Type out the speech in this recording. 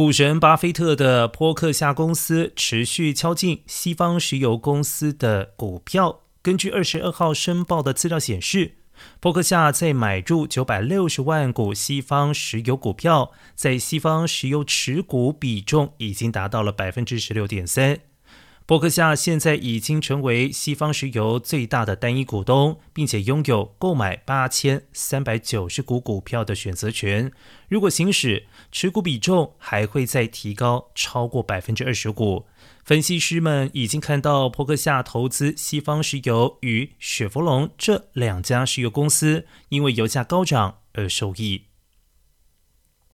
股神巴菲特的波克夏公司持续敲进西方石油公司的股票。根据二十二号申报的资料显示，波克夏在买入九百六十万股西方石油股票，在西方石油持股比重已经达到了百分之十六点三。伯克夏现在已经成为西方石油最大的单一股东，并且拥有购买八千三百九十股股票的选择权。如果行使持股比重，还会再提高超过百分之二十股。分析师们已经看到伯克夏投资西方石油与雪佛龙这两家石油公司，因为油价高涨而受益。